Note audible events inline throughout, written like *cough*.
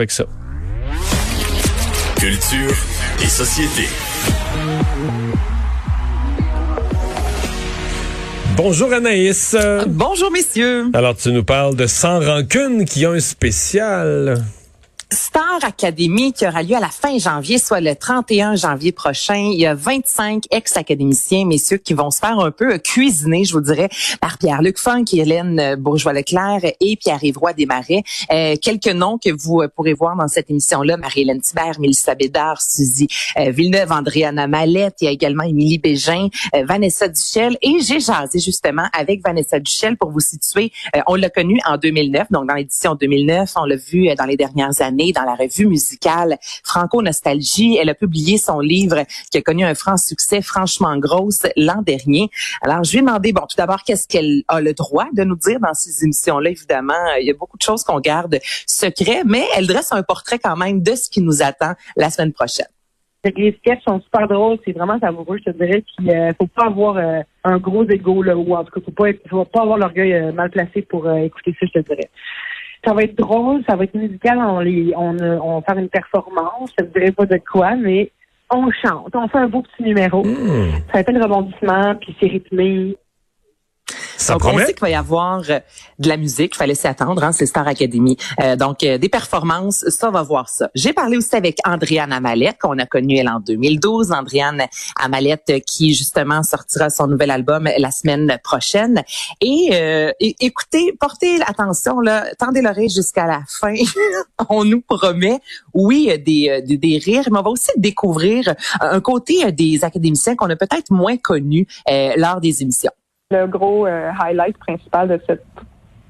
Avec ça. Culture et société. Bonjour Anaïs. Bonjour messieurs. Alors tu nous parles de Sans rancune qui a un spécial. Star Academy qui aura lieu à la fin janvier, soit le 31 janvier prochain. Il y a 25 ex-académiciens, messieurs, qui vont se faire un peu cuisiner, je vous dirais, par Pierre-Luc Funk, Hélène Bourgeois-Leclerc et Pierre-Yves Desmarais. Euh, quelques noms que vous euh, pourrez voir dans cette émission-là. Marie-Hélène Thibert, Mélissa Bédard, Suzy euh, Villeneuve, Andréana Mallette. Il y a également Émilie Bégin, euh, Vanessa Duchel. Et j'ai jasé justement avec Vanessa Duchel pour vous situer. Euh, on l'a connue en 2009, donc dans l'édition 2009. On l'a vu euh, dans les dernières années la revue musicale Franco Nostalgie. Elle a publié son livre qui a connu un franc succès, franchement grosse, l'an dernier. Alors, je lui ai demandé, bon, tout d'abord, qu'est-ce qu'elle a le droit de nous dire dans ces émissions-là, évidemment. Il y a beaucoup de choses qu'on garde secret, mais elle dresse un portrait quand même de ce qui nous attend la semaine prochaine. Les sketchs sont super drôles, c'est vraiment savoureux, je te dirais. Puis euh, faut pas avoir euh, un gros ego là, ou en tout cas faut pas faut pas avoir l'orgueil euh, mal placé pour euh, écouter ça, je te dirais. Ça va être drôle, ça va être musical, on les, on, on va faire une performance, je te dirais pas de quoi, mais on chante, on fait un beau petit numéro. Hmm. Ça a été le rebondissement, puis c'est rythmé. Ça donc, on promet? sait qu'il va y avoir euh, de la musique. Il fallait s'y attendre, hein, c'est Star Academy. Euh, donc, euh, des performances, ça, on va voir ça. J'ai parlé aussi avec Andréane Amalette, qu'on a connue, elle, en 2012. Andréane Amalette, qui, justement, sortira son nouvel album la semaine prochaine. Et euh, écoutez, portez attention, là, tendez l'oreille jusqu'à la fin. *laughs* on nous promet, oui, des, euh, des, des rires, mais on va aussi découvrir un côté des académiciens qu'on a peut-être moins connus euh, lors des émissions. Le gros euh, highlight principal de cette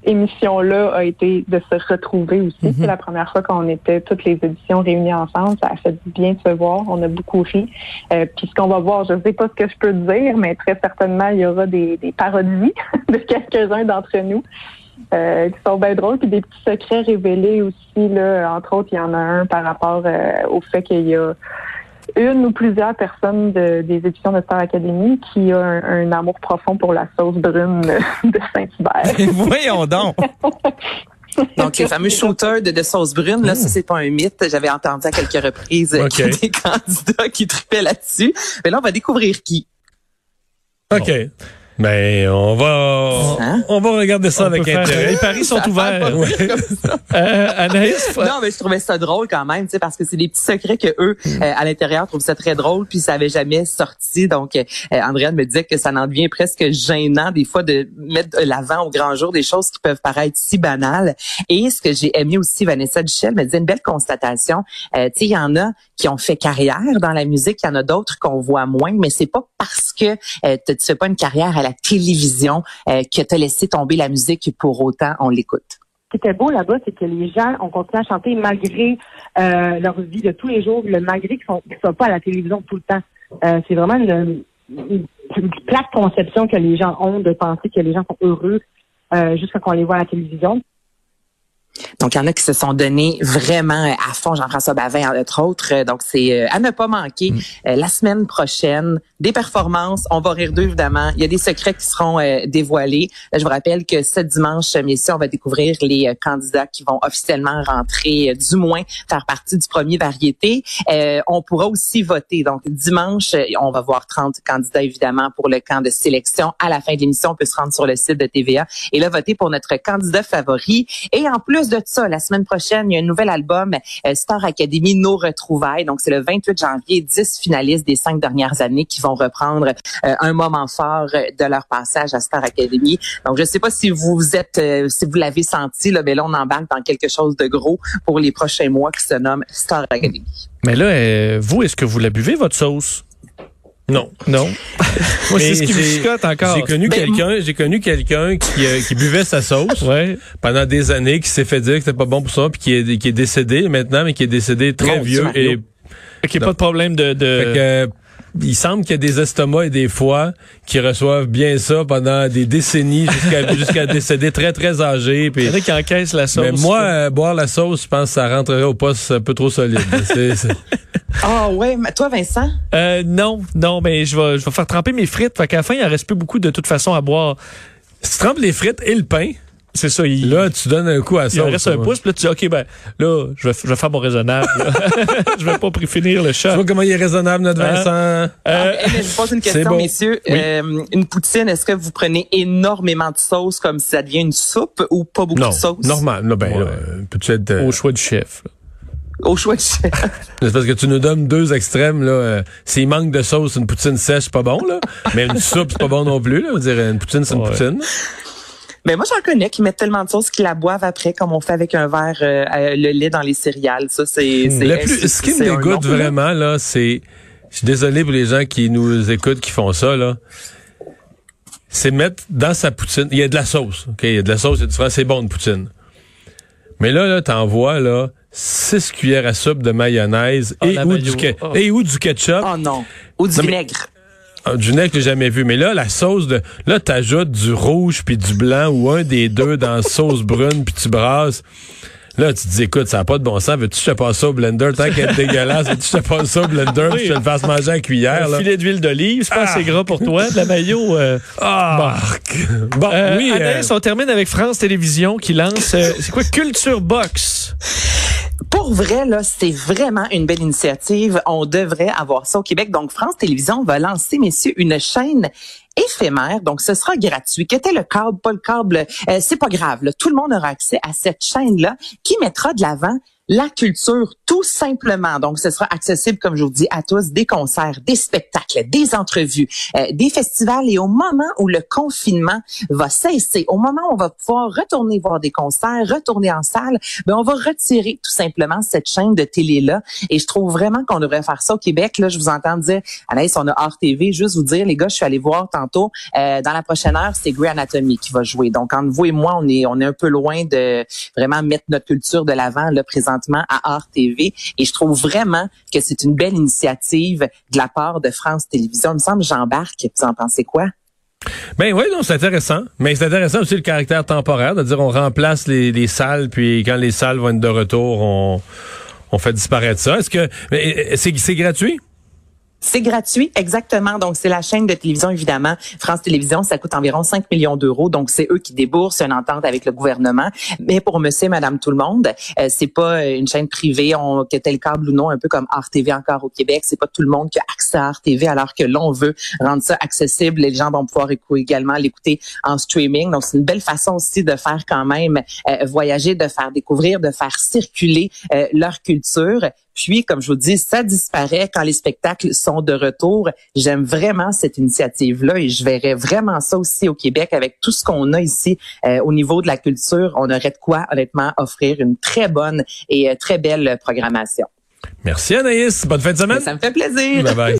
émission-là a été de se retrouver aussi. C'est la première fois qu'on était toutes les éditions réunies ensemble. Ça a fait du bien de se voir. On a beaucoup ri. Euh, puis ce qu'on va voir, je ne sais pas ce que je peux dire, mais très certainement, il y aura des, des parodies *laughs* de quelques-uns d'entre nous. euh, qui sont bien drôles, puis des petits secrets révélés aussi. Là, entre autres, il y en a un par rapport euh, au fait qu'il y a une ou plusieurs personnes de- des éditions de Star Academy qui a un, un amour profond pour la sauce brune de Saint-Hubert. *laughs* Voyons donc. *laughs* Donc, les fameux shooters de, de sauce brune, là, ça, c'est pas un mythe. J'avais entendu à quelques reprises Ok. qu'il y a des candidats qui tripaient là-dessus. Mais là, on va découvrir qui. OK. Mais on va Hein? on va regarder ça On avec intérêt. Les paris sont ouverts. Ouais. comme ça. *laughs* Euh, Anaïs, Non, mais je trouvais ça drôle quand même, tu sais, parce que c'est des petits secrets que eux, Mm. euh, à l'intérieur, trouvent ça très drôle, puis ça avait jamais sorti. Donc, euh, Andréane me disait que ça en devient presque gênant des fois de mettre de l'avant au grand jour des choses qui peuvent paraître si banales. Et ce que j'ai aimé aussi, Vanessa Duchel me disait une belle constatation. Euh, tu sais, il y en a qui ont fait carrière dans la musique, il y en a d'autres qu'on voit moins, mais c'est pas parce que euh, tu tu fais pas une carrière à la télévision euh, que t'as laissé tomber la musique pour autant on l'écoute. Ce qui était beau là-bas, c'est que les gens ont continué à chanter malgré euh, leur vie de tous les jours, le malgré qu'ils qu'ils soient pas à la télévision tout le temps. Euh, c'est vraiment une, plate conception que les gens ont de penser que les gens sont heureux euh, juste quand les voit à la télévision. Donc, il y en a qui se sont donnés vraiment euh, à fond, Jean-François Bavin, entre autres. Euh, Donc, c'est euh, à ne pas manquer euh, la semaine prochaine. Des performances, on va rire d'eux, évidemment. Il y a des secrets qui seront dévoilés. Je vous rappelle que ce dimanche, messieurs, on va découvrir les candidats qui vont officiellement rentrer, du moins faire partie du premier variété. Euh, on pourra aussi voter. Donc, dimanche, on va voir 30 candidats, évidemment, pour le camp de sélection. À la fin de l'émission, on peut se rendre sur le site de TVA et là, voter pour notre candidat favori. Et en plus de ça, la semaine prochaine, il y a un nouvel album, euh, Star Academy, Nos Retrouvailles. Donc, c'est le 28 janvier, 10 finalistes des cinq dernières années qui vont reprendre euh, un moment fort euh, de leur passage à Star Academy. Donc, je ne sais pas si vous êtes, si vous l'avez senti, mais là, on embarque dans quelque chose de gros pour les prochains mois qui se nomme Star Academy. Mais là, vous, est-ce que vous la buvez, votre sauce? Non. Non. *laughs* Moi, c'est ce qui me j'ai- chicote encore. J'ai connu Ben, quelqu'un, j'ai connu quelqu'un qui, euh, qui buvait sa sauce Ouais. pendant des années, qui s'est fait dire que c'était pas bon pour ça, puis qui est, qui est décédé maintenant, mais qui est décédé très vieux et Fait qu'il n'y a pas de problème de... de... Fait que, euh, il semble qu'il y a des estomacs et des foies qui reçoivent bien ça pendant des décennies jusqu'à *laughs* jusqu'à décéder très très âgés. Puis, Il y en a qui encaissent la sauce. mais moi, euh, boire la sauce, je pense que ça rentrerait au poste un peu trop solide. *laughs* Ah ouais, mais toi Vincent? Euh, non, non, mais je vais, je vais faire tremper mes frites. Fait qu'à la fin, il en reste plus beaucoup de toute façon à boire. si tu trempes les frites et le pain, C'est ça. Il, là, tu donnes un coup à il ça. reste un pouce. Puis là, tu dis, OK, ben là, je vais, je vais faire mon raisonnable. là. *laughs* je vais pas préfinir le Tu chat. vois comment il est raisonnable, notre Hein? Vincent? Euh, Ah, eh, mais je vous pose une *laughs* question, messieurs. Euh, une poutine, est-ce que vous prenez énormément de sauce comme si ça devient une soupe ou pas beaucoup Non, de sauce? normal. Non, ben, Ouais. là, euh, euh, au choix du chef. là. Au choix de chef. *laughs* C'est parce que tu nous donnes deux extrêmes, là. euh, S'il manque de sauce, une poutine sèche, c'est pas bon, là. Mais une soupe, c'est pas bon non plus, là. On dirait une poutine, c'est une Ouais. poutine. Mais moi, j'en connais qui mettent tellement de sauce qu'ils la boivent après, comme on fait avec un verre, euh, euh, le lait dans les céréales. Ça, c'est, c'est, Le plus, c'est- ce qui me c'est dégoûte vraiment, là, c'est, je suis désolé pour les gens qui nous écoutent, qui font ça, là. C'est mettre dans sa poutine, il y a de la sauce, ok? Il y a de la sauce, il y a du fromage, c'est bon, une poutine. Mais là, là, t'envoies, là, six cuillères à soupe de mayonnaise Ah, et, ou du, Ah. et ou du ketchup. Oh non. Ou du Non, vinaigre. Du nez que j'ai jamais vu. Mais là, la sauce de, là, t'ajoutes du rouge puis du blanc ou un des deux dans la sauce brune puis tu brasses. Là, tu te dis, écoute, ça n'a pas de bon sens. Veux-tu que je te passe ça au blender? Tant qu'elle est dégueulasse, veux-tu que je te passe ça au blender puis que je te le fasse manger à cuillère, Un là? filet d'huile d'olive, c'est pas assez gras pour toi. De la mayo. euh, Ah! Bon, Euh, oui. euh, Anaïs, on termine avec France Télévisions qui lance, euh, c'est quoi, Culture Box? Pour vrai, là, c'est vraiment une belle initiative. On devrait avoir ça au Québec. Donc, France Télévisions va lancer, messieurs, une chaîne éphémère. Donc, ce sera gratuit. Que t'aies le câble, pas le câble, euh, c'est pas grave. là. Tout le monde aura accès à cette chaîne-là qui mettra de l'avant la culture, tout simplement. Donc, ce sera accessible, comme je vous dis, à tous, des concerts, des spectacles, des entrevues, euh, des festivals. Et au moment où le confinement va cesser, au moment où on va pouvoir retourner voir des concerts, retourner en salle, ben on va retirer tout simplement cette chaîne de télé-là. Et je trouve vraiment qu'on devrait faire ça au Québec. Là, je vous entends dire, Anaïs, on a hors TV. Juste vous dire, les gars, je suis allé voir euh, dans la prochaine heure, c'est Grey Anatomy qui va jouer. Donc, entre vous et moi, on est, on est un peu loin de vraiment mettre notre culture de l'avant, là, présentement, à Art TV. Et je trouve vraiment que c'est une belle initiative de la part de France Télévisions. Il me semble, j'embarque. Vous en pensez quoi? Ben oui, non, c'est intéressant. Mais c'est intéressant aussi le caractère temporaire, de dire on remplace les, les salles, puis quand les salles vont être de retour, on, fait disparaître ça. Est-ce que euh, c'est gratuit? C'est gratuit, exactement. Donc, c'est la chaîne de télévision, évidemment. France Télévisions, ça coûte environ 5 millions d'euros. Donc, c'est eux qui déboursent une entente avec le gouvernement. Mais pour monsieur, madame, tout le monde, euh, c'est pas euh, une chaîne privée, on, que tel câble ou non, un peu comme Art TV encore au Québec. C'est pas tout le monde qui a accès à Art TV, alors que l'on veut rendre ça accessible. Les gens vont pouvoir également l'écouter en streaming. Donc, c'est une belle façon aussi de faire quand même euh, voyager, de faire découvrir, de faire circuler euh, leur culture. Puis, comme je vous dis, ça disparaît quand les spectacles sont de retour. J'aime vraiment cette initiative-là et je verrais vraiment ça aussi au Québec avec tout ce qu'on a ici euh, au niveau de la culture. On aurait de quoi, honnêtement, offrir une très bonne et euh, très belle programmation. Merci Anaïs. Bonne fin de semaine. Ça me fait plaisir. Bye bye.